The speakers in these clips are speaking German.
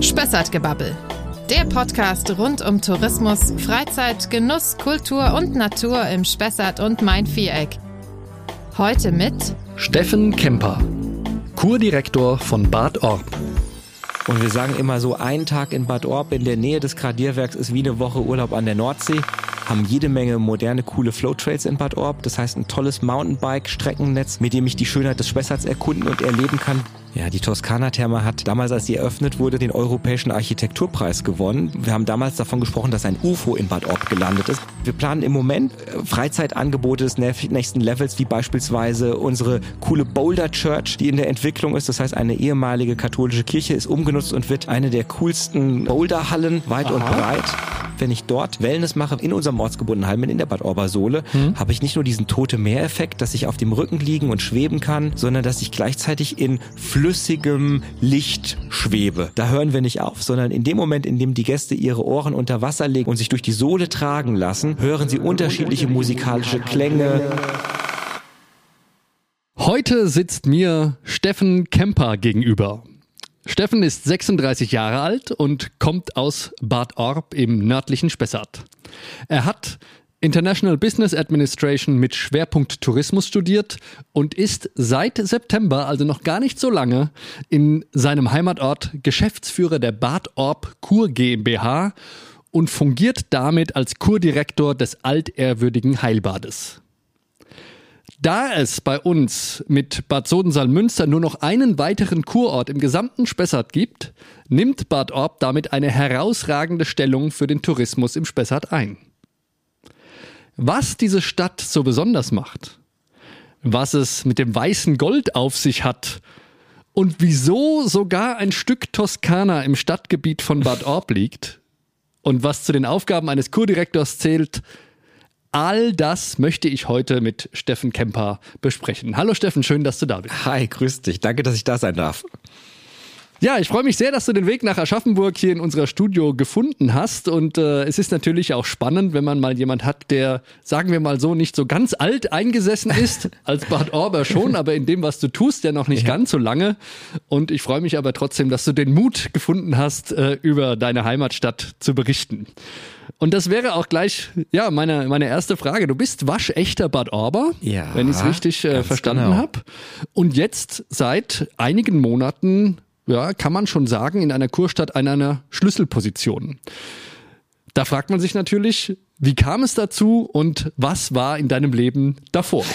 Spessartgebabbel. Der Podcast rund um Tourismus, Freizeit, Genuss, Kultur und Natur im Spessart und Main-Viereck. Heute mit Steffen Kemper, Kurdirektor von Bad Orb. Und wir sagen immer so, ein Tag in Bad Orb in der Nähe des Gradierwerks ist wie eine Woche Urlaub an der Nordsee. Haben jede Menge moderne, coole Flowtrails in Bad Orb. Das heißt, ein tolles Mountainbike-Streckennetz, mit dem ich die Schönheit des Spessarts erkunden und erleben kann. Ja, die Toskana-Therme hat damals, als sie eröffnet wurde, den Europäischen Architekturpreis gewonnen. Wir haben damals davon gesprochen, dass ein UFO in Bad Orb gelandet ist. Wir planen im Moment äh, Freizeitangebote des nächsten Levels, wie beispielsweise unsere coole Boulder Church, die in der Entwicklung ist. Das heißt, eine ehemalige katholische Kirche ist umgenutzt und wird eine der coolsten Boulderhallen weit Aha. und breit wenn ich dort Wellness mache in unserem ortsgebundenen Heim in der Bad Orber Sohle, hm. habe ich nicht nur diesen tote Meereffekt, dass ich auf dem Rücken liegen und schweben kann, sondern dass ich gleichzeitig in flüssigem Licht schwebe. Da hören wir nicht auf, sondern in dem Moment, in dem die Gäste ihre Ohren unter Wasser legen und sich durch die Sohle tragen lassen, hören sie unterschiedliche musikalische Klänge. Heute sitzt mir Steffen Kemper gegenüber. Steffen ist 36 Jahre alt und kommt aus Bad Orb im nördlichen Spessart. Er hat International Business Administration mit Schwerpunkt Tourismus studiert und ist seit September, also noch gar nicht so lange, in seinem Heimatort Geschäftsführer der Bad Orb Kur GmbH und fungiert damit als Kurdirektor des altehrwürdigen Heilbades. Da es bei uns mit Bad Sodensaal-Münster nur noch einen weiteren Kurort im gesamten Spessart gibt, nimmt Bad Orb damit eine herausragende Stellung für den Tourismus im Spessart ein. Was diese Stadt so besonders macht, was es mit dem weißen Gold auf sich hat und wieso sogar ein Stück Toskana im Stadtgebiet von Bad Orb liegt und was zu den Aufgaben eines Kurdirektors zählt, All das möchte ich heute mit Steffen Kemper besprechen. Hallo Steffen, schön, dass du da bist. Hi, grüß dich. Danke, dass ich da sein darf. Ja, ich freue mich sehr, dass du den Weg nach Aschaffenburg hier in unserer Studio gefunden hast. Und äh, es ist natürlich auch spannend, wenn man mal jemand hat, der, sagen wir mal so, nicht so ganz alt eingesessen ist, als Bad Orber schon, aber in dem, was du tust, ja noch nicht ja. ganz so lange. Und ich freue mich aber trotzdem, dass du den Mut gefunden hast, äh, über deine Heimatstadt zu berichten. Und das wäre auch gleich, ja, meine, meine erste Frage. Du bist waschechter Bad Orber, ja, wenn ich es richtig äh, verstanden genau. habe. Und jetzt seit einigen Monaten, ja, kann man schon sagen, in einer Kurstadt an einer Schlüsselposition. Da fragt man sich natürlich, wie kam es dazu und was war in deinem Leben davor?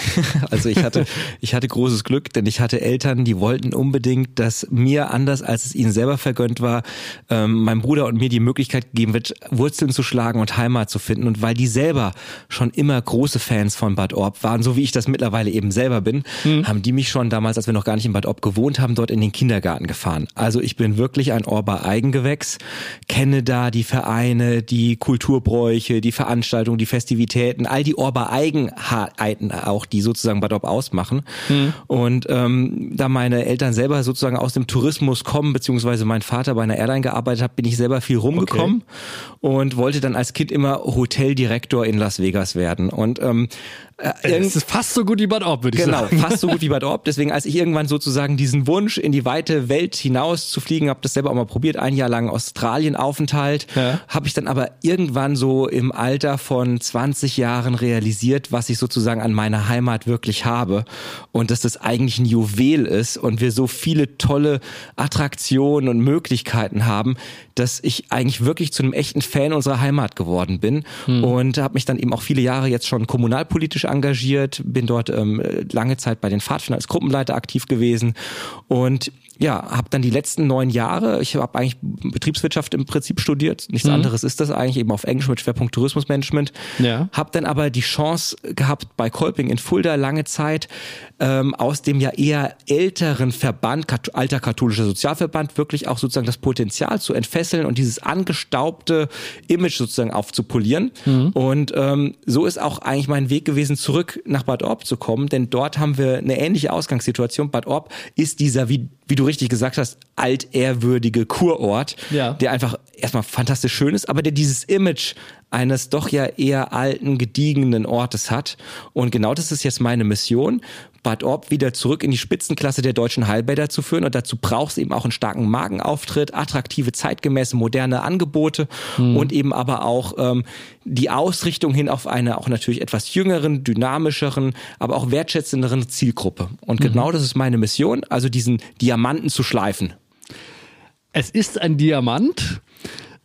Also ich hatte, ich hatte großes Glück, denn ich hatte Eltern, die wollten unbedingt, dass mir anders als es ihnen selber vergönnt war, ähm, meinem Bruder und mir die Möglichkeit gegeben wird, Wurzeln zu schlagen und Heimat zu finden. Und weil die selber schon immer große Fans von Bad Orb waren, so wie ich das mittlerweile eben selber bin, mhm. haben die mich schon damals, als wir noch gar nicht in Bad Orb gewohnt haben, dort in den Kindergarten gefahren. Also ich bin wirklich ein Orber Eigengewächs, kenne da die Vereine, die Kulturbräuche, die Veranstaltungen Veranstaltungen, die Festivitäten, all die Orba-Eigenheiten auch, die sozusagen Bad Orb ausmachen. Mhm. Und ähm, da meine Eltern selber sozusagen aus dem Tourismus kommen, beziehungsweise mein Vater bei einer Airline gearbeitet hat, bin ich selber viel rumgekommen okay. und wollte dann als Kind immer Hoteldirektor in Las Vegas werden. Und ähm, äh, es ist fast so gut wie Bad Orb, würde ich genau, sagen. Genau, fast so gut wie Bad Orb. Deswegen, als ich irgendwann sozusagen diesen Wunsch in die weite Welt hinaus zu fliegen, habe das selber auch mal probiert, ein Jahr lang Australien-Aufenthalt, ja. habe ich dann aber irgendwann so im Alter von 20 Jahren realisiert, was ich sozusagen an meiner Heimat wirklich habe und dass das eigentlich ein Juwel ist und wir so viele tolle Attraktionen und Möglichkeiten haben, dass ich eigentlich wirklich zu einem echten Fan unserer Heimat geworden bin hm. und habe mich dann eben auch viele Jahre jetzt schon kommunalpolitisch politisch engagiert, bin dort ähm, lange Zeit bei den Pfadfindern als Gruppenleiter aktiv gewesen und ja, habe dann die letzten neun Jahre, ich habe eigentlich Betriebswirtschaft im Prinzip studiert, nichts mhm. anderes ist das eigentlich, eben auf Englisch mit Schwerpunkt Tourismusmanagement. Ja. Habe dann aber die Chance gehabt, bei Kolping in Fulda lange Zeit ähm, aus dem ja eher älteren Verband, alter katholischer Sozialverband, wirklich auch sozusagen das Potenzial zu entfesseln und dieses angestaubte Image sozusagen aufzupolieren. Mhm. Und ähm, so ist auch eigentlich mein Weg gewesen, gewesen, zurück nach Bad Orb zu kommen, denn dort haben wir eine ähnliche Ausgangssituation. Bad Orb ist dieser, wie, wie du richtig gesagt hast, altehrwürdige Kurort, ja. der einfach erstmal fantastisch schön ist, aber der dieses Image eines doch ja eher alten, gediegenen Ortes hat. Und genau das ist jetzt meine Mission. Bad Orb wieder zurück in die Spitzenklasse der deutschen Heilbäder zu führen. Und dazu brauchst du eben auch einen starken Markenauftritt, attraktive, zeitgemäße, moderne Angebote mhm. und eben aber auch ähm, die Ausrichtung hin auf eine auch natürlich etwas jüngeren, dynamischeren, aber auch wertschätzenderen Zielgruppe. Und mhm. genau das ist meine Mission, also diesen Diamanten zu schleifen. Es ist ein Diamant.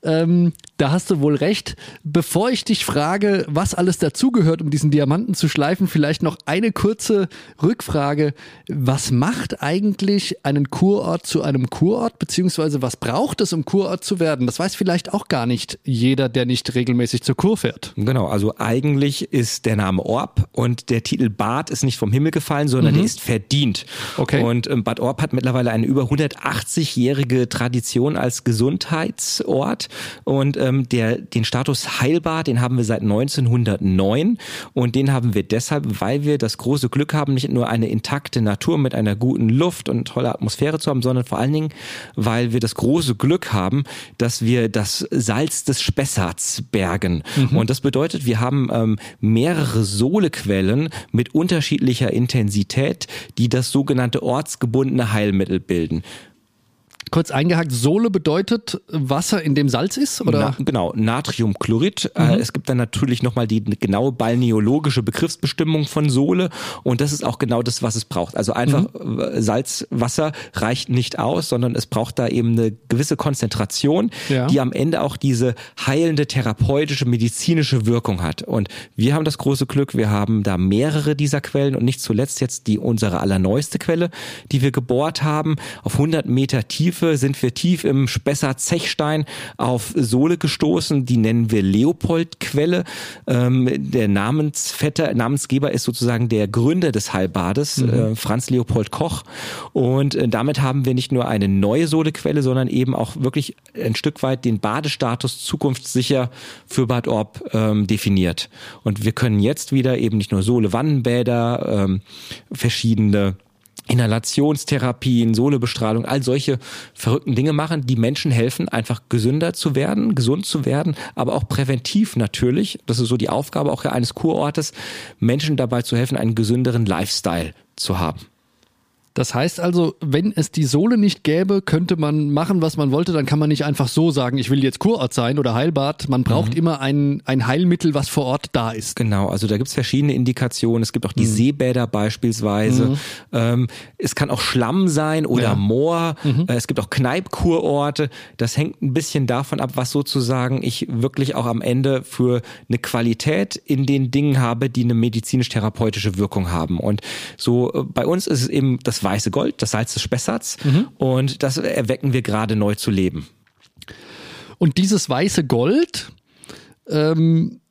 Ähm, da hast du wohl recht. Bevor ich dich frage, was alles dazugehört, um diesen Diamanten zu schleifen, vielleicht noch eine kurze Rückfrage. Was macht eigentlich einen Kurort zu einem Kurort, beziehungsweise was braucht es, um Kurort zu werden? Das weiß vielleicht auch gar nicht jeder, der nicht regelmäßig zur Kur fährt. Genau, also eigentlich ist der Name Orb und der Titel Bad ist nicht vom Himmel gefallen, sondern mhm. der ist verdient. Okay. Und ähm, Bad Orb hat mittlerweile eine über 180-jährige Tradition als Gesundheitsort und äh, ähm, der, den Status Heilbar, den haben wir seit 1909 und den haben wir deshalb, weil wir das große Glück haben, nicht nur eine intakte Natur mit einer guten Luft und toller Atmosphäre zu haben, sondern vor allen Dingen, weil wir das große Glück haben, dass wir das Salz des Spessarts bergen. Mhm. Und das bedeutet, wir haben ähm, mehrere Sohlequellen mit unterschiedlicher Intensität, die das sogenannte ortsgebundene Heilmittel bilden kurz eingehakt, Sohle bedeutet Wasser, in dem Salz ist? Oder? Na, genau, Natriumchlorid. Äh, mhm. es gibt dann natürlich nochmal die genaue balneologische Begriffsbestimmung von Sohle und das ist auch genau das, was es braucht. Also einfach mhm. Salzwasser reicht nicht aus, sondern es braucht da eben eine gewisse Konzentration, ja. die am Ende auch diese heilende, therapeutische, medizinische Wirkung hat. Und wir haben das große Glück, wir haben da mehrere dieser Quellen und nicht zuletzt jetzt die unsere allerneueste Quelle, die wir gebohrt haben, auf 100 Meter Tiefe Tiefe sind wir tief im Spesser Zechstein auf Sohle gestoßen. Die nennen wir Leopoldquelle. Ähm, der Namensvetter, Namensgeber ist sozusagen der Gründer des Heilbades, mhm. äh, Franz Leopold Koch. Und äh, damit haben wir nicht nur eine neue Sohlequelle, sondern eben auch wirklich ein Stück weit den Badestatus zukunftssicher für Bad Orb ähm, definiert. Und wir können jetzt wieder eben nicht nur Sohle, Wannenbäder, ähm, verschiedene Inhalationstherapien, Sohlebestrahlung, all solche verrückten Dinge machen, die Menschen helfen, einfach gesünder zu werden, gesund zu werden, aber auch präventiv natürlich. Das ist so die Aufgabe auch eines Kurortes, Menschen dabei zu helfen, einen gesünderen Lifestyle zu haben. Das heißt also, wenn es die Sohle nicht gäbe, könnte man machen, was man wollte. Dann kann man nicht einfach so sagen, ich will jetzt Kurort sein oder Heilbad. Man braucht mhm. immer ein, ein Heilmittel, was vor Ort da ist. Genau, also da gibt's verschiedene Indikationen. Es gibt auch die mhm. Seebäder beispielsweise. Mhm. Ähm, es kann auch Schlamm sein oder ja. Moor. Mhm. Äh, es gibt auch Kneipkurorte. Das hängt ein bisschen davon ab, was sozusagen ich wirklich auch am Ende für eine Qualität in den Dingen habe, die eine medizinisch-therapeutische Wirkung haben. Und so äh, bei uns ist es eben das weiße Gold, das Salz des Spessarts. Mhm. Und das erwecken wir gerade neu zu leben. Und dieses weiße Gold, ähm,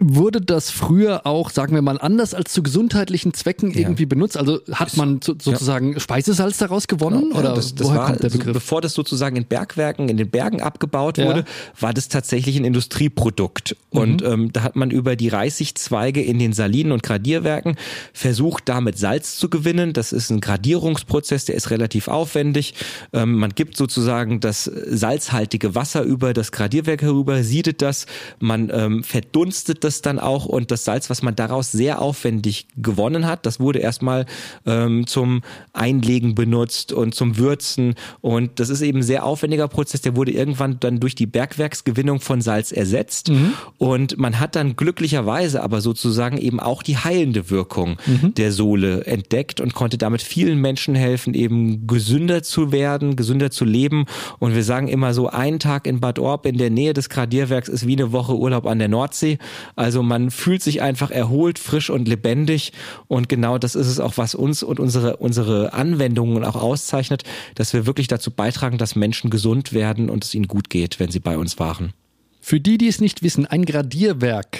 Wurde das früher auch, sagen wir mal, anders als zu gesundheitlichen Zwecken ja. irgendwie benutzt? Also hat man sozusagen ja. Speisesalz daraus gewonnen? Ja, oder das, das woher war, kommt der Begriff? Also bevor das sozusagen in Bergwerken, in den Bergen abgebaut wurde, war das tatsächlich ein Industrieprodukt. Mhm. Und ähm, da hat man über die Reißigzweige in den Salinen und Gradierwerken versucht, damit Salz zu gewinnen. Das ist ein Gradierungsprozess, der ist relativ aufwendig. Ähm, man gibt sozusagen das salzhaltige Wasser über das Gradierwerk herüber, siedet das, man ähm, verdunstet das dann auch und das Salz, was man daraus sehr aufwendig gewonnen hat, das wurde erstmal ähm, zum Einlegen benutzt und zum Würzen und das ist eben ein sehr aufwendiger Prozess, der wurde irgendwann dann durch die Bergwerksgewinnung von Salz ersetzt mhm. und man hat dann glücklicherweise aber sozusagen eben auch die heilende Wirkung mhm. der Sohle entdeckt und konnte damit vielen Menschen helfen, eben gesünder zu werden, gesünder zu leben und wir sagen immer so, ein Tag in Bad Orb in der Nähe des Gradierwerks ist wie eine Woche Urlaub an der Nordsee also man fühlt sich einfach erholt, frisch und lebendig. Und genau das ist es auch, was uns und unsere, unsere Anwendungen auch auszeichnet, dass wir wirklich dazu beitragen, dass Menschen gesund werden und es ihnen gut geht, wenn sie bei uns waren. Für die, die es nicht wissen, ein Gradierwerk.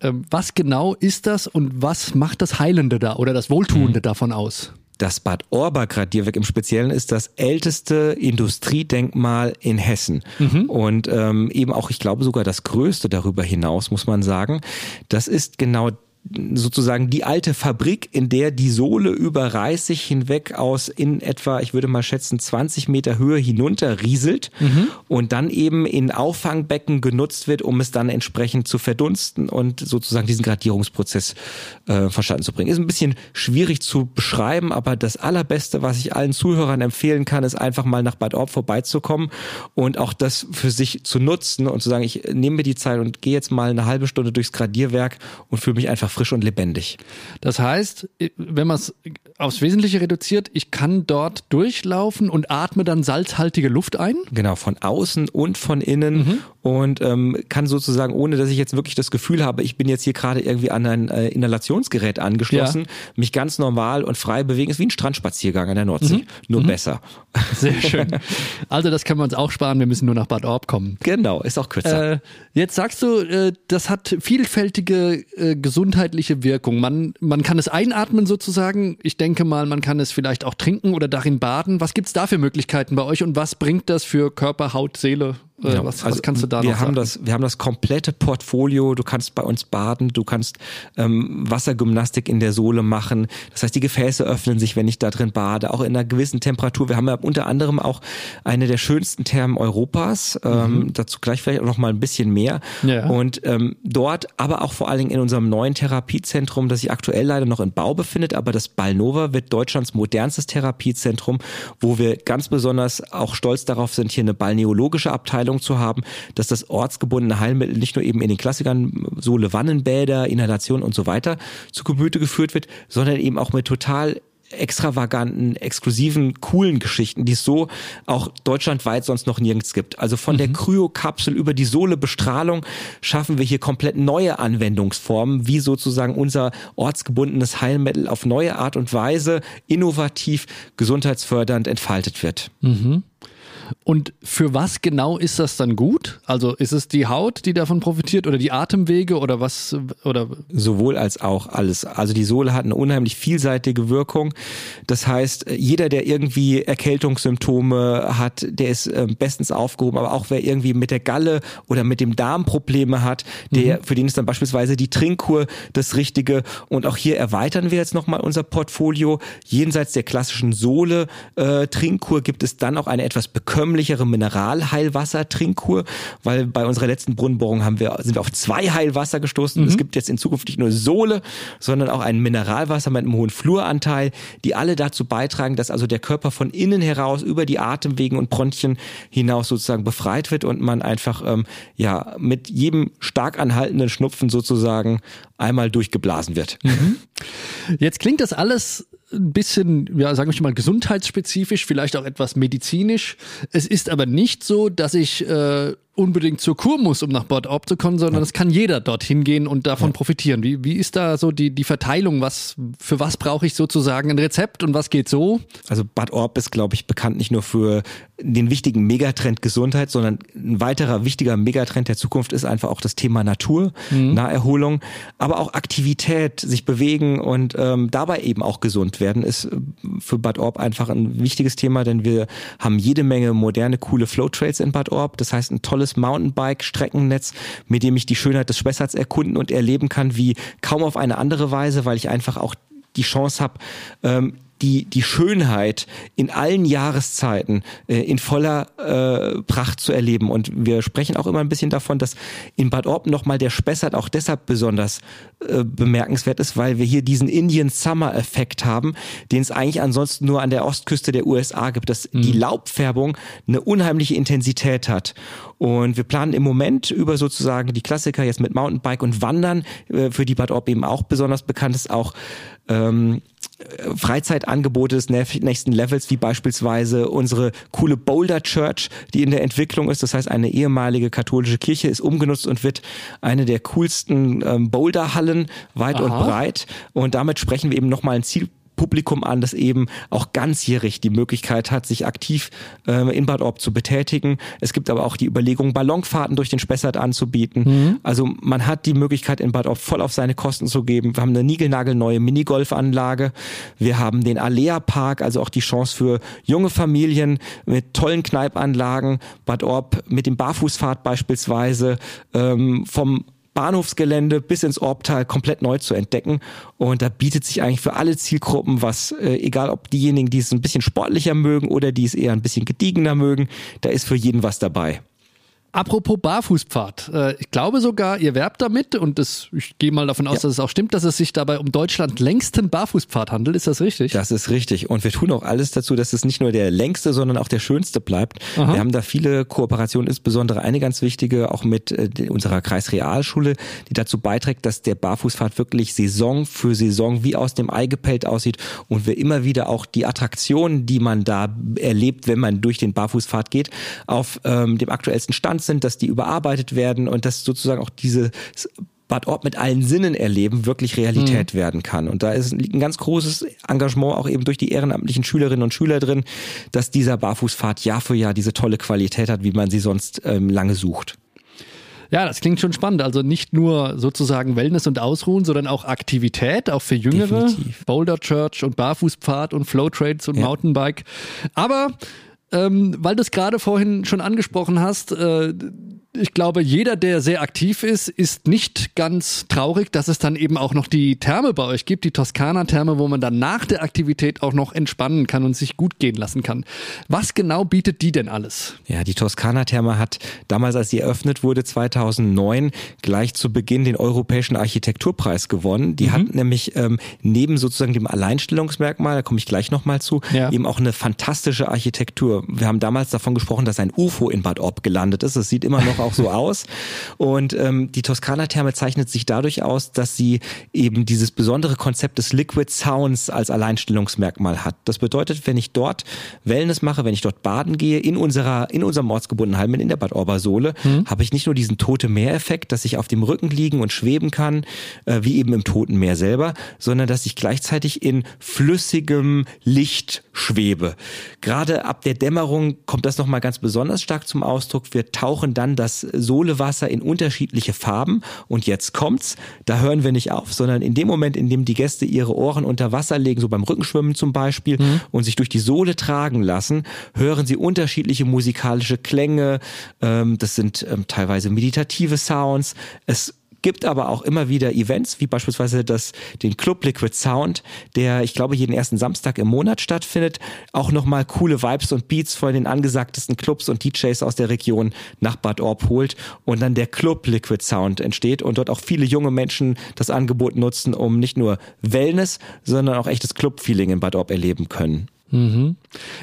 Ähm, was genau ist das und was macht das Heilende da oder das Wohltuende hm. davon aus? Das Bad Orber Gradierwerk im Speziellen ist das älteste Industriedenkmal in Hessen. Mhm. Und ähm, eben auch, ich glaube, sogar das größte darüber hinaus, muss man sagen. Das ist genau sozusagen die alte Fabrik, in der die Sohle über Reißig hinweg aus in etwa, ich würde mal schätzen, 20 Meter Höhe hinunter rieselt mhm. und dann eben in Auffangbecken genutzt wird, um es dann entsprechend zu verdunsten und sozusagen diesen Gradierungsprozess äh, verstanden zu bringen. Ist ein bisschen schwierig zu beschreiben, aber das allerbeste, was ich allen Zuhörern empfehlen kann, ist einfach mal nach Bad Orb vorbeizukommen und auch das für sich zu nutzen und zu sagen, ich nehme mir die Zeit und gehe jetzt mal eine halbe Stunde durchs Gradierwerk und fühle mich einfach frisch und lebendig. Das heißt, wenn man es aufs Wesentliche reduziert, ich kann dort durchlaufen und atme dann salzhaltige Luft ein? Genau, von außen und von innen mhm. und ähm, kann sozusagen, ohne dass ich jetzt wirklich das Gefühl habe, ich bin jetzt hier gerade irgendwie an ein äh, Inhalationsgerät angeschlossen, ja. mich ganz normal und frei bewegen. Ist wie ein Strandspaziergang an der Nordsee, mhm. nur mhm. besser. Sehr schön. Also das können wir uns auch sparen, wir müssen nur nach Bad Orb kommen. Genau, ist auch kürzer. Äh, jetzt sagst du, äh, das hat vielfältige äh, gesundheitliche Wirkung. Man, man kann es einatmen sozusagen. Ich denke mal, man kann es vielleicht auch trinken oder darin baden. Was gibt es da für Möglichkeiten bei euch und was bringt das für Körper, Haut, Seele? Ja, was, also was kannst du da wir noch haben sagen? Das, wir haben das komplette Portfolio. Du kannst bei uns baden, du kannst ähm, Wassergymnastik in der Sohle machen. Das heißt, die Gefäße öffnen sich, wenn ich da drin bade, auch in einer gewissen Temperatur. Wir haben ja unter anderem auch eine der schönsten Thermen Europas. Ähm, mhm. Dazu gleich vielleicht auch noch mal ein bisschen mehr. Ja. Und ähm, dort, aber auch vor allen Dingen in unserem neuen Therapiezentrum, das sich aktuell leider noch in Bau befindet, aber das Balnova wird Deutschlands modernstes Therapiezentrum, wo wir ganz besonders auch stolz darauf sind, hier eine balneologische Abteilung Abteilung zu haben, dass das ortsgebundene Heilmittel nicht nur eben in den Klassikern Sohle Wannenbäder, Inhalation und so weiter zu Gemüte geführt wird, sondern eben auch mit total extravaganten, exklusiven, coolen Geschichten, die es so auch deutschlandweit sonst noch nirgends gibt. Also von mhm. der Kryokapsel über die Sohlebestrahlung schaffen wir hier komplett neue Anwendungsformen, wie sozusagen unser ortsgebundenes Heilmittel auf neue Art und Weise innovativ, gesundheitsfördernd entfaltet wird. Mhm. Und für was genau ist das dann gut? Also ist es die Haut, die davon profitiert oder die Atemwege oder was oder sowohl als auch alles. Also die Sohle hat eine unheimlich vielseitige Wirkung. Das heißt, jeder der irgendwie Erkältungssymptome hat, der ist äh, bestens aufgehoben, aber auch wer irgendwie mit der Galle oder mit dem Darm Probleme hat, der mhm. für den ist dann beispielsweise die Trinkkur das richtige und auch hier erweitern wir jetzt nochmal unser Portfolio. Jenseits der klassischen Sohle äh, Trinkkur gibt es dann auch eine etwas bekannte bekömmlichere Mineralheilwasser-Trinkkur, weil bei unserer letzten Brunnenbohrung haben wir, sind wir auf zwei Heilwasser gestoßen. Mhm. Es gibt jetzt in Zukunft nicht nur Sohle, sondern auch ein Mineralwasser mit einem hohen Fluoranteil, die alle dazu beitragen, dass also der Körper von innen heraus über die Atemwegen und Bronchien hinaus sozusagen befreit wird und man einfach ähm, ja mit jedem stark anhaltenden Schnupfen sozusagen einmal durchgeblasen wird. Mhm. Jetzt klingt das alles ein bisschen, ja, sagen wir mal, gesundheitsspezifisch, vielleicht auch etwas medizinisch. Es ist aber nicht so, dass ich äh, unbedingt zur Kur muss, um nach Bad Orb zu kommen, sondern es kann jeder dorthin gehen und davon ja. profitieren. Wie, wie ist da so die, die Verteilung? Was, für was brauche ich sozusagen ein Rezept und was geht so? Also Bad Orb ist, glaube ich, bekannt nicht nur für den wichtigen Megatrend Gesundheit, sondern ein weiterer wichtiger Megatrend der Zukunft ist einfach auch das Thema Natur, mhm. Naherholung, aber auch Aktivität, sich bewegen und ähm, dabei eben auch gesund werden, ist für Bad Orb einfach ein wichtiges Thema, denn wir haben jede Menge moderne, coole Flowtrails in Bad Orb. Das heißt, ein tolles tolles Mountainbike-Streckennetz, mit dem ich die Schönheit des Spessarts erkunden und erleben kann, wie kaum auf eine andere Weise, weil ich einfach auch die Chance habe, ähm, die, die Schönheit in allen Jahreszeiten äh, in voller äh, Pracht zu erleben. Und wir sprechen auch immer ein bisschen davon, dass in Bad Orb nochmal der Spessart auch deshalb besonders äh, bemerkenswert ist, weil wir hier diesen Indian Summer Effekt haben, den es eigentlich ansonsten nur an der Ostküste der USA gibt, dass mhm. die Laubfärbung eine unheimliche Intensität hat. Und wir planen im Moment über sozusagen die Klassiker jetzt mit Mountainbike und Wandern, äh, für die Bad Orb eben auch besonders bekannt ist, auch ähm, Freizeitangebote des nächsten Levels, wie beispielsweise unsere coole Boulder Church, die in der Entwicklung ist. Das heißt, eine ehemalige katholische Kirche ist umgenutzt und wird eine der coolsten ähm, Boulderhallen weit Aha. und breit. Und damit sprechen wir eben nochmal ein Ziel Publikum an, das eben auch ganzjährig die Möglichkeit hat, sich aktiv äh, in Bad Orb zu betätigen. Es gibt aber auch die Überlegung, Ballonfahrten durch den Spessart anzubieten. Mhm. Also man hat die Möglichkeit, in Bad Orb voll auf seine Kosten zu geben. Wir haben eine niegelnagelneue Minigolfanlage. Wir haben den Alea Park, also auch die Chance für junge Familien mit tollen Kneipanlagen. Bad Orb mit dem Barfußfahrt beispielsweise ähm, vom Bahnhofsgelände bis ins Orbtal komplett neu zu entdecken. Und da bietet sich eigentlich für alle Zielgruppen was, äh, egal ob diejenigen, die es ein bisschen sportlicher mögen oder die es eher ein bisschen gediegener mögen, da ist für jeden was dabei. Apropos Barfußpfad. Äh, ich glaube sogar, ihr werbt damit und das, ich gehe mal davon aus, ja. dass es auch stimmt, dass es sich dabei um Deutschland längsten Barfußpfad handelt. Ist das richtig? Das ist richtig. Und wir tun auch alles dazu, dass es nicht nur der längste, sondern auch der schönste bleibt. Aha. Wir haben da viele Kooperationen, insbesondere eine ganz wichtige, auch mit äh, unserer Kreisrealschule, die dazu beiträgt, dass der Barfußpfad wirklich Saison für Saison wie aus dem Ei gepellt aussieht und wir immer wieder auch die Attraktionen, die man da erlebt, wenn man durch den Barfußpfad geht, auf ähm, dem aktuellsten Stand sind, dass die überarbeitet werden und dass sozusagen auch diese Bad Orb mit allen Sinnen erleben wirklich Realität mhm. werden kann. Und da ist ein ganz großes Engagement auch eben durch die ehrenamtlichen Schülerinnen und Schüler drin, dass dieser Barfußfahrt Jahr für Jahr diese tolle Qualität hat, wie man sie sonst ähm, lange sucht. Ja, das klingt schon spannend. Also nicht nur sozusagen Wellness und Ausruhen, sondern auch Aktivität, auch für Jüngere. Definitiv. Boulder Church und Barfußpfad und Flow Trades und ja. Mountainbike. Aber ähm, weil du es gerade vorhin schon angesprochen hast, äh, ich glaube, jeder, der sehr aktiv ist, ist nicht ganz traurig, dass es dann eben auch noch die Therme bei euch gibt, die Toskana-Therme, wo man dann nach der Aktivität auch noch entspannen kann und sich gut gehen lassen kann. Was genau bietet die denn alles? Ja, die Toskana-Therme hat damals, als sie eröffnet wurde, 2009, gleich zu Beginn den Europäischen Architekturpreis gewonnen. Die mhm. hat nämlich ähm, neben sozusagen dem Alleinstellungsmerkmal, da komme ich gleich nochmal zu, ja. eben auch eine fantastische Architektur. Wir haben damals davon gesprochen, dass ein UFO in Bad Orb gelandet ist. Es sieht immer noch auch so aus. Und ähm, die Toskana-Therme zeichnet sich dadurch aus, dass sie eben dieses besondere Konzept des Liquid Sounds als Alleinstellungsmerkmal hat. Das bedeutet, wenn ich dort Wellness mache, wenn ich dort baden gehe, in unserer, in unserem ortsgebundenen Heim, in der Bad Orbersohle, mhm. habe ich nicht nur diesen Tote Meer-Effekt, dass ich auf dem Rücken liegen und schweben kann, äh, wie eben im Toten Meer selber, sondern dass ich gleichzeitig in flüssigem Licht schwebe. Gerade ab der Dämmerung kommt das nochmal ganz besonders stark zum Ausdruck. Wir tauchen dann das das Solewasser in unterschiedliche Farben. Und jetzt kommt's, da hören wir nicht auf, sondern in dem Moment, in dem die Gäste ihre Ohren unter Wasser legen, so beim Rückenschwimmen zum Beispiel, mhm. und sich durch die Sohle tragen lassen, hören sie unterschiedliche musikalische Klänge. Ähm, das sind ähm, teilweise meditative Sounds. Es gibt aber auch immer wieder Events, wie beispielsweise das, den Club Liquid Sound, der, ich glaube, jeden ersten Samstag im Monat stattfindet, auch nochmal coole Vibes und Beats von den angesagtesten Clubs und DJs aus der Region nach Bad Orb holt und dann der Club Liquid Sound entsteht und dort auch viele junge Menschen das Angebot nutzen, um nicht nur Wellness, sondern auch echtes Club-Feeling in Bad Orb erleben können. Mhm.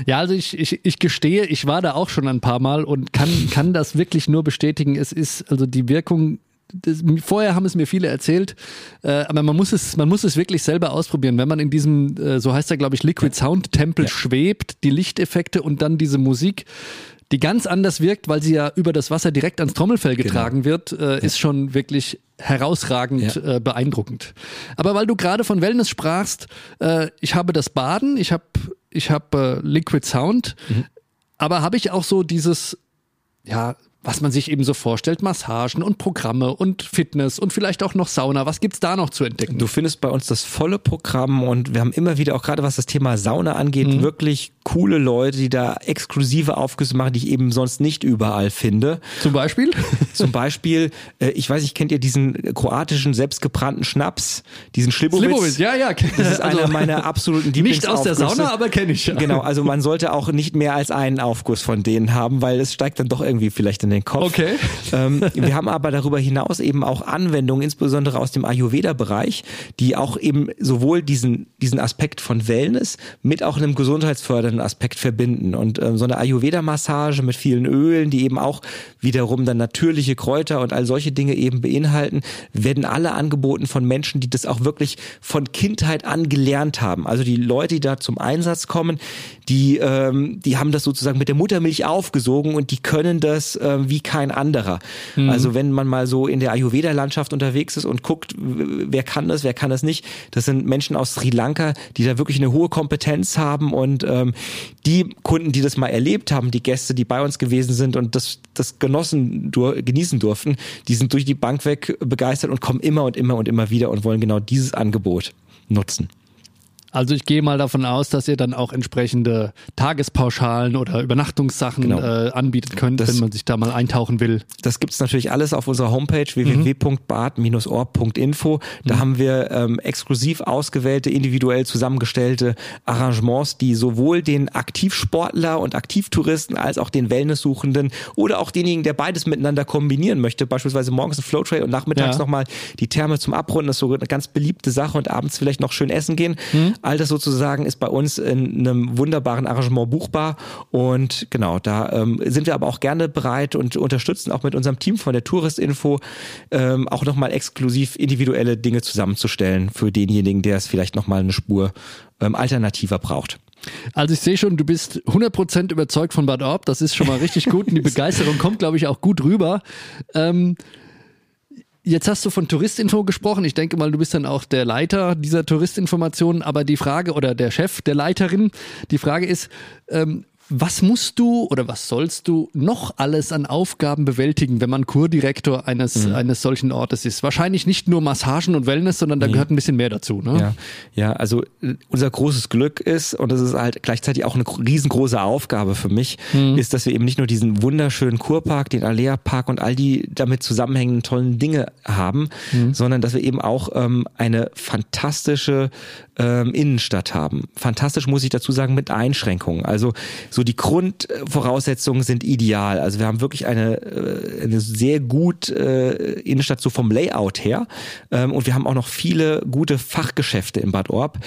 Ja, also ich, ich, ich gestehe, ich war da auch schon ein paar Mal und kann, kann das wirklich nur bestätigen. Es ist, also die Wirkung das, vorher haben es mir viele erzählt, äh, aber man muss es, man muss es wirklich selber ausprobieren. Wenn man in diesem, äh, so heißt er, glaube ich, Liquid Sound Tempel ja. schwebt, die Lichteffekte und dann diese Musik, die ganz anders wirkt, weil sie ja über das Wasser direkt ans Trommelfell genau. getragen genau. wird, äh, ist schon wirklich herausragend ja. äh, beeindruckend. Aber weil du gerade von Wellness sprachst, äh, ich habe das Baden, ich habe ich hab, äh, Liquid Sound, mhm. aber habe ich auch so dieses ja, was man sich eben so vorstellt, Massagen und Programme und Fitness und vielleicht auch noch Sauna. Was gibt's da noch zu entdecken? Du findest bei uns das volle Programm und wir haben immer wieder, auch gerade was das Thema Sauna angeht, mhm. wirklich coole Leute, die da exklusive Aufgüsse machen, die ich eben sonst nicht überall finde. Zum Beispiel? Zum Beispiel, äh, ich weiß nicht, kennt ihr diesen kroatischen selbstgebrannten Schnaps, diesen Schlibowitz? Schlibowitz, ja, ja. Das ist einer also, meiner absoluten Nicht aus der Sauna, aber kenne ich. Ja. Genau, also man sollte auch nicht mehr als einen Aufguss von denen haben, weil es steigt dann doch irgendwie vielleicht in den Kopf. Okay. Ähm, wir haben aber darüber hinaus eben auch Anwendungen, insbesondere aus dem Ayurveda-Bereich, die auch eben sowohl diesen, diesen Aspekt von Wellness mit auch einem gesundheitsfördernden Aspekt verbinden. Und ähm, so eine Ayurveda-Massage mit vielen Ölen, die eben auch wiederum dann natürliche Kräuter und all solche Dinge eben beinhalten, werden alle angeboten von Menschen, die das auch wirklich von Kindheit an gelernt haben. Also die Leute, die da zum Einsatz kommen, die, ähm, die haben das sozusagen mit der Muttermilch aufgesogen und die können das äh, wie kein anderer. Mhm. Also wenn man mal so in der Ayurveda-Landschaft unterwegs ist und guckt, wer kann das, wer kann das nicht, das sind Menschen aus Sri Lanka, die da wirklich eine hohe Kompetenz haben und ähm, die Kunden, die das mal erlebt haben, die Gäste, die bei uns gewesen sind und das, das genossen, dur genießen durften, die sind durch die Bank weg begeistert und kommen immer und immer und immer wieder und wollen genau dieses Angebot nutzen. Also ich gehe mal davon aus, dass ihr dann auch entsprechende Tagespauschalen oder Übernachtungssachen genau. äh, anbieten könnt, das, wenn man sich da mal eintauchen will. Das gibt's natürlich alles auf unserer Homepage www.bad-orb.info. Da mhm. haben wir ähm, exklusiv ausgewählte, individuell zusammengestellte Arrangements, die sowohl den Aktivsportler und Aktivtouristen als auch den Wellnesssuchenden oder auch denjenigen, der beides miteinander kombinieren möchte, beispielsweise morgens ein Flowtray und nachmittags ja. nochmal die Therme zum Abrunden, das ist so eine ganz beliebte Sache und abends vielleicht noch schön essen gehen. Mhm. All das sozusagen ist bei uns in einem wunderbaren Arrangement buchbar und genau, da ähm, sind wir aber auch gerne bereit und unterstützen auch mit unserem Team von der Touristinfo ähm, auch nochmal exklusiv individuelle Dinge zusammenzustellen für denjenigen, der es vielleicht nochmal eine Spur ähm, alternativer braucht. Also ich sehe schon, du bist 100% überzeugt von Bad Orb. Das ist schon mal richtig gut und die Begeisterung kommt, glaube ich, auch gut rüber. Ähm, Jetzt hast du von Touristinfo gesprochen. Ich denke mal, du bist dann auch der Leiter dieser Touristinformationen. Aber die Frage oder der Chef der Leiterin, die Frage ist, ähm, was musst du oder was sollst du noch alles an Aufgaben bewältigen, wenn man Kurdirektor eines, mhm. eines solchen Ortes ist? Wahrscheinlich nicht nur Massagen und Wellness, sondern da nee. gehört ein bisschen mehr dazu. Ne? Ja. ja, also äh, unser großes Glück ist, und das ist halt gleichzeitig auch eine riesengroße Aufgabe für mich, mhm. ist, dass wir eben nicht nur diesen wunderschönen Kurpark, den Alea Park und all die damit zusammenhängenden tollen Dinge haben, mhm. sondern dass wir eben auch ähm, eine fantastische ähm, Innenstadt haben. Fantastisch muss ich dazu sagen mit Einschränkungen. Also so die Grundvoraussetzungen sind ideal. Also wir haben wirklich eine, äh, eine sehr gut äh, Innenstadt so vom Layout her ähm, und wir haben auch noch viele gute Fachgeschäfte in Bad Orb.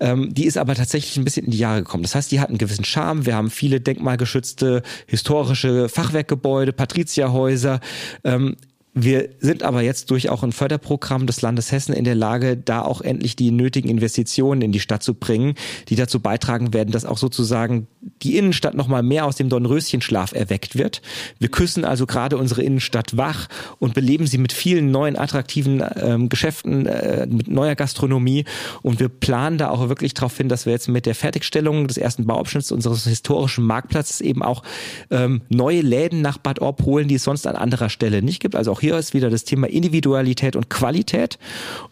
Ähm, die ist aber tatsächlich ein bisschen in die Jahre gekommen. Das heißt, die hat einen gewissen Charme. Wir haben viele denkmalgeschützte historische Fachwerkgebäude, Patrizierhäuser. Ähm, wir sind aber jetzt durch auch ein Förderprogramm des Landes Hessen in der Lage, da auch endlich die nötigen Investitionen in die Stadt zu bringen, die dazu beitragen werden, dass auch sozusagen die Innenstadt nochmal mehr aus dem Dornröschenschlaf erweckt wird. Wir küssen also gerade unsere Innenstadt wach und beleben sie mit vielen neuen attraktiven ähm, Geschäften, äh, mit neuer Gastronomie. Und wir planen da auch wirklich darauf hin, dass wir jetzt mit der Fertigstellung des ersten Bauabschnitts unseres historischen Marktplatzes eben auch ähm, neue Läden nach Bad Orb holen, die es sonst an anderer Stelle nicht gibt. Also auch hier ist wieder das Thema Individualität und Qualität.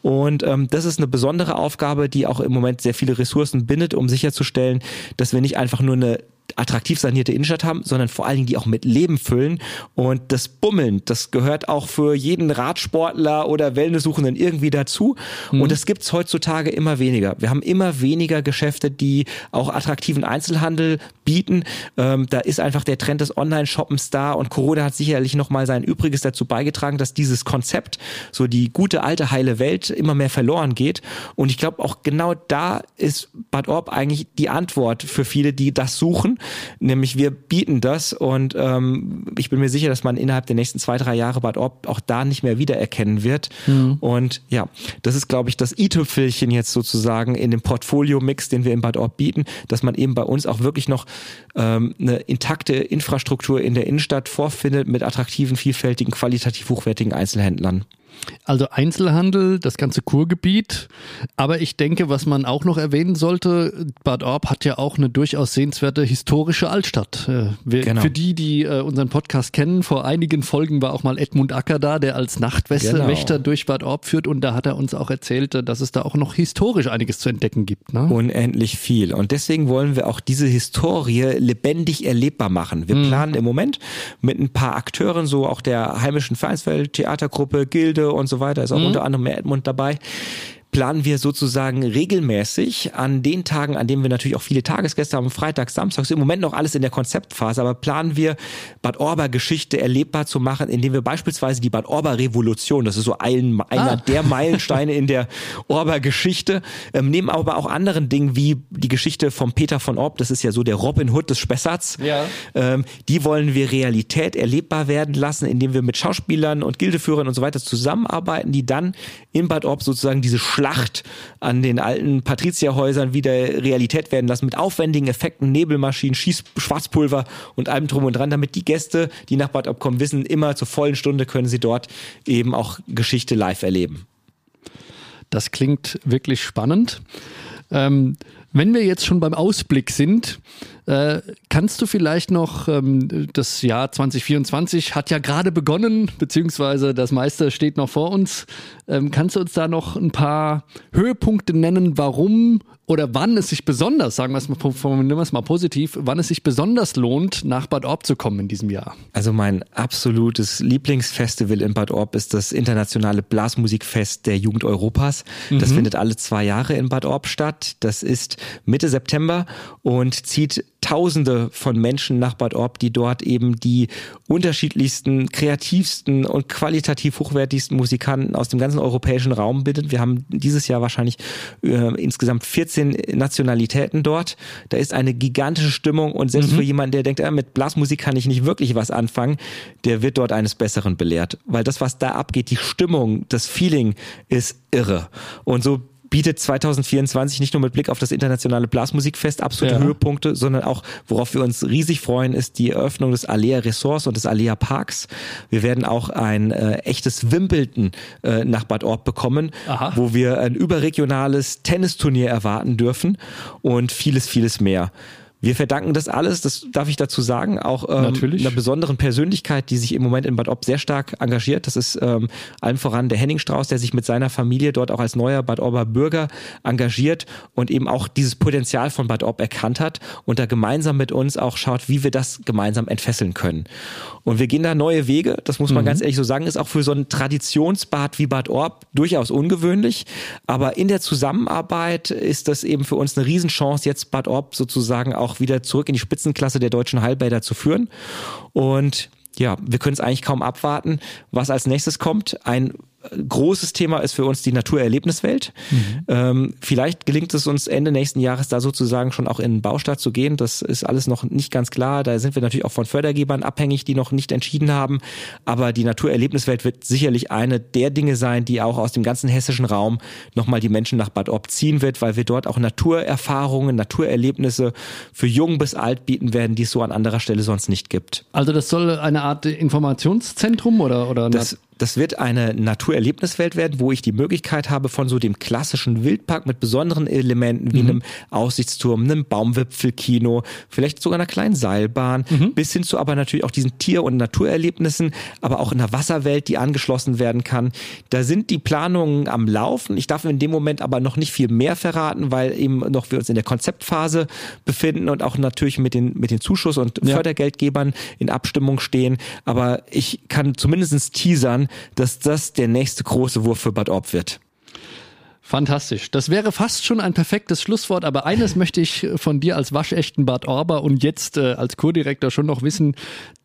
Und ähm, das ist eine besondere Aufgabe, die auch im Moment sehr viele Ressourcen bindet, um sicherzustellen, dass wir nicht einfach nur eine attraktiv sanierte Innenstadt haben, sondern vor allen Dingen die auch mit Leben füllen. Und das Bummeln, das gehört auch für jeden Radsportler oder Wellnesssuchenden irgendwie dazu. Mhm. Und das gibt's heutzutage immer weniger. Wir haben immer weniger Geschäfte, die auch attraktiven Einzelhandel bieten. Ähm, da ist einfach der Trend des Online-Shoppens da und Corona hat sicherlich nochmal sein Übriges dazu beigetragen, dass dieses Konzept, so die gute alte heile Welt, immer mehr verloren geht. Und ich glaube auch genau da ist Bad Orb eigentlich die Antwort für viele, die das suchen Nämlich wir bieten das und ähm, ich bin mir sicher, dass man innerhalb der nächsten zwei, drei Jahre Bad Orb auch da nicht mehr wiedererkennen wird. Mhm. Und ja, das ist, glaube ich, das i-Tüpfelchen jetzt sozusagen in dem Portfolio-Mix, den wir in Bad Orb bieten, dass man eben bei uns auch wirklich noch ähm, eine intakte Infrastruktur in der Innenstadt vorfindet mit attraktiven, vielfältigen, qualitativ hochwertigen Einzelhändlern. Also Einzelhandel, das ganze Kurgebiet. Aber ich denke, was man auch noch erwähnen sollte, Bad Orb hat ja auch eine durchaus sehenswerte historische Altstadt. Äh, wir, genau. Für die, die äh, unseren Podcast kennen, vor einigen Folgen war auch mal Edmund Acker da, der als Nachtwächter genau. durch Bad Orb führt. Und da hat er uns auch erzählt, dass es da auch noch historisch einiges zu entdecken gibt. Ne? Unendlich viel. Und deswegen wollen wir auch diese Historie lebendig erlebbar machen. Wir mhm. planen im Moment mit ein paar Akteuren, so auch der heimischen Vereinsfeld Theatergruppe, Gilde und so weiter, ist auch mhm. unter anderem Edmund dabei planen wir sozusagen regelmäßig an den Tagen, an denen wir natürlich auch viele Tagesgäste haben, Freitags, Samstags, im Moment noch alles in der Konzeptphase, aber planen wir Bad Orber Geschichte erlebbar zu machen, indem wir beispielsweise die Bad Orber Revolution, das ist so ein, einer ah. der Meilensteine in der Orber Geschichte, ähm, nehmen aber auch anderen Dingen wie die Geschichte von Peter von Orb, das ist ja so der Robin Hood des Spessarts, ja. ähm, die wollen wir Realität erlebbar werden lassen, indem wir mit Schauspielern und Gildeführern und so weiter zusammenarbeiten, die dann in Bad Orb sozusagen diese Schlacht an den alten Patrizierhäusern wieder Realität werden lassen mit aufwendigen Effekten, Nebelmaschinen, Schieß Schwarzpulver und allem drum und dran, damit die Gäste, die nach Bad Obkommen wissen, immer zur vollen Stunde können sie dort eben auch Geschichte live erleben. Das klingt wirklich spannend. Ähm, wenn wir jetzt schon beim Ausblick sind, Äh, kannst du vielleicht noch, ähm, das Jahr 2024 hat ja gerade begonnen, beziehungsweise das meiste steht noch vor uns. Ähm, kannst du uns da noch ein paar Höhepunkte nennen, warum oder wann es sich besonders, sagen wir es mal, formulieren wir es mal positiv, wann es sich besonders lohnt, nach Bad Orb zu kommen in diesem Jahr? Also mein absolutes Lieblingsfestival in Bad Orb ist das internationale Blasmusikfest der Jugend Europas. Das mhm. findet alle zwei Jahre in Bad Orb statt. Das ist Mitte September und zieht Tausende von Menschen nach Bad Orb, die dort eben die unterschiedlichsten, kreativsten und qualitativ hochwertigsten Musikanten aus dem ganzen europäischen Raum bilden. Wir haben dieses Jahr wahrscheinlich äh, insgesamt 14 Nationalitäten dort. Da ist eine gigantische Stimmung und selbst mhm. für jemanden, der denkt, äh, mit Blasmusik kann ich nicht wirklich was anfangen, der wird dort eines Besseren belehrt. Weil das, was da abgeht, die Stimmung, das Feeling ist irre. Und so bietet 2024 nicht nur mit Blick auf das internationale Blasmusikfest absolute ja. Höhepunkte, sondern auch, worauf wir uns riesig freuen, ist die Eröffnung des Alea Ressorts und des Alea Parks. Wir werden auch ein äh, echtes Wimbledon äh, nach Bad Orb bekommen, Aha. wo wir ein überregionales Tennisturnier erwarten dürfen und vieles, vieles mehr. Wir verdanken das alles, das darf ich dazu sagen, auch ähm, einer besonderen Persönlichkeit, die sich im Moment in Bad Ob sehr stark engagiert. Das ist ähm, allen voran der Henning Strauß, der sich mit seiner Familie dort auch als neuer Bad Ober Bürger engagiert und eben auch dieses Potenzial von Bad Ob erkannt hat und da gemeinsam mit uns auch schaut, wie wir das gemeinsam entfesseln können. Und wir gehen da neue Wege, das muss man mhm. ganz ehrlich so sagen, ist auch für so ein Traditionsbad wie Bad Orb durchaus ungewöhnlich. Aber in der Zusammenarbeit ist das eben für uns eine Riesenchance, jetzt Bad Orb sozusagen auch auch wieder zurück in die Spitzenklasse der deutschen Heilbäder zu führen. Und ja, wir können es eigentlich kaum abwarten, was als nächstes kommt. Ein großes Thema ist für uns die Naturerlebniswelt. Mhm. Ähm, vielleicht gelingt es uns Ende nächsten Jahres da sozusagen schon auch in den Baustart zu gehen. Das ist alles noch nicht ganz klar. Da sind wir natürlich auch von Fördergebern abhängig, die noch nicht entschieden haben. Aber die Naturerlebniswelt wird sicherlich eine der Dinge sein, die auch aus dem ganzen hessischen Raum nochmal die Menschen nach Bad Orb ziehen wird, weil wir dort auch Naturerfahrungen, Naturerlebnisse für jung bis alt bieten werden, die es so an anderer Stelle sonst nicht gibt. Also das soll eine Art Informationszentrum oder, oder das, das wird eine Naturerlebniswelt werden, wo ich die Möglichkeit habe, von so dem klassischen Wildpark mit besonderen Elementen wie mhm. einem Aussichtsturm, einem Baumwipfelkino, vielleicht sogar einer kleinen Seilbahn, mhm. bis hin zu aber natürlich auch diesen Tier- und Naturerlebnissen, aber auch in der Wasserwelt, die angeschlossen werden kann. Da sind die Planungen am Laufen. Ich darf in dem Moment aber noch nicht viel mehr verraten, weil eben noch wir uns in der Konzeptphase befinden und auch natürlich mit den, mit den Zuschuss- und ja. Fördergeldgebern in Abstimmung stehen. Aber ich kann zumindestens teasern, dass das der nächste große Wurf für Bad Orb wird. Fantastisch. Das wäre fast schon ein perfektes Schlusswort, aber eines möchte ich von dir als waschechten Bad Orber und jetzt äh, als Kurdirektor schon noch wissen.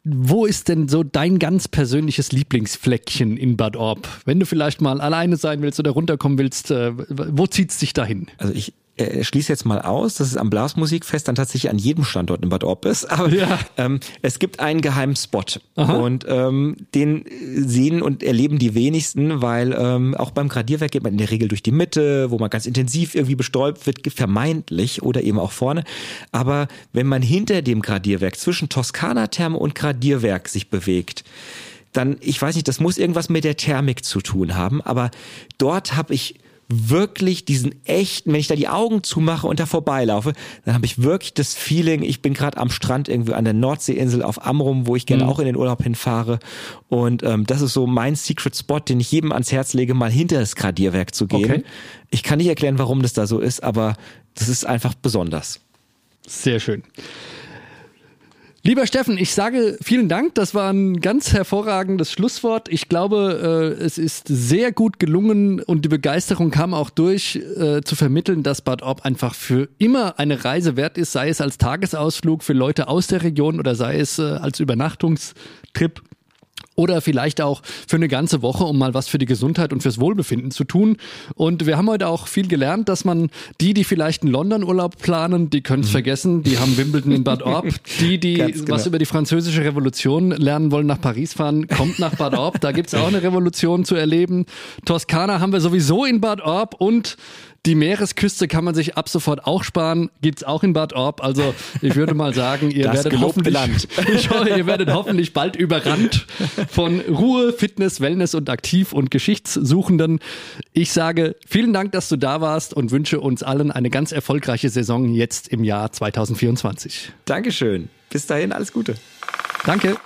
Wo ist denn so dein ganz persönliches Lieblingsfleckchen in Bad Orb? Wenn du vielleicht mal alleine sein willst oder runterkommen willst, äh, wo zieht's dich dahin? Also ich, äh, schließe jetzt mal aus, dass es am Blasmusikfest dann tatsächlich an jedem Standort in Bad Orb ist. Aber ja. ähm, es gibt einen geheimen Spot Aha. und ähm, den sehen und erleben die wenigsten, weil ähm, auch beim Gradierwerk geht man in der Regel durch die Mitte, wo man ganz intensiv irgendwie bestäubt wird, vermeintlich oder eben auch vorne. Aber wenn man hinter dem Gradierwerk zwischen Toskana-Therme und Gradierwerk sich bewegt, dann, ich weiß nicht, das muss irgendwas mit der Thermik zu tun haben, aber dort habe ich wirklich diesen echten, wenn ich da die Augen zumache und da vorbeilaufe, dann habe ich wirklich das Feeling, ich bin gerade am Strand irgendwie an der Nordseeinsel auf Amrum, wo ich gerne mhm. auch in den Urlaub hinfahre. Und ähm, das ist so mein Secret Spot, den ich jedem ans Herz lege, mal hinter das Gradierwerk zu gehen. Okay. Ich kann nicht erklären, warum das da so ist, aber das ist einfach besonders. Sehr schön. Lieber Steffen, ich sage vielen Dank. Das war ein ganz hervorragendes Schlusswort. Ich glaube, äh, es ist sehr gut gelungen und die Begeisterung kam auch durch, äh, zu vermitteln, dass Bad Orb einfach für immer eine Reise wert ist, sei es als Tagesausflug für Leute aus der Region oder sei es äh, als Übernachtungstrip oder vielleicht auch für eine ganze Woche, um mal was für die Gesundheit und fürs Wohlbefinden zu tun. Und wir haben heute auch viel gelernt, dass man die, die vielleicht einen London-Urlaub planen, die können es mhm. vergessen, die haben Wimbledon in Bad Orb. Die, die genau. was über die französische Revolution lernen wollen, nach Paris fahren, kommt nach Bad Orb. Da gibt's auch eine Revolution zu erleben. Toskana haben wir sowieso in Bad Orb und Die Meeresküste kann man sich ab sofort auch sparen, gibt's auch in Bad Orb. Also ich würde mal sagen, ihr Das werdet hoffentlich, Land. ich hoffe, ihr werdet hoffentlich bald überrannt von Ruhe, Fitness, Wellness und Aktiv- und Geschichtssuchenden. Ich sage vielen Dank, dass du da warst und wünsche uns allen eine ganz erfolgreiche Saison jetzt im Jahr 2024. Dankeschön. Bis dahin, alles Gute. Danke.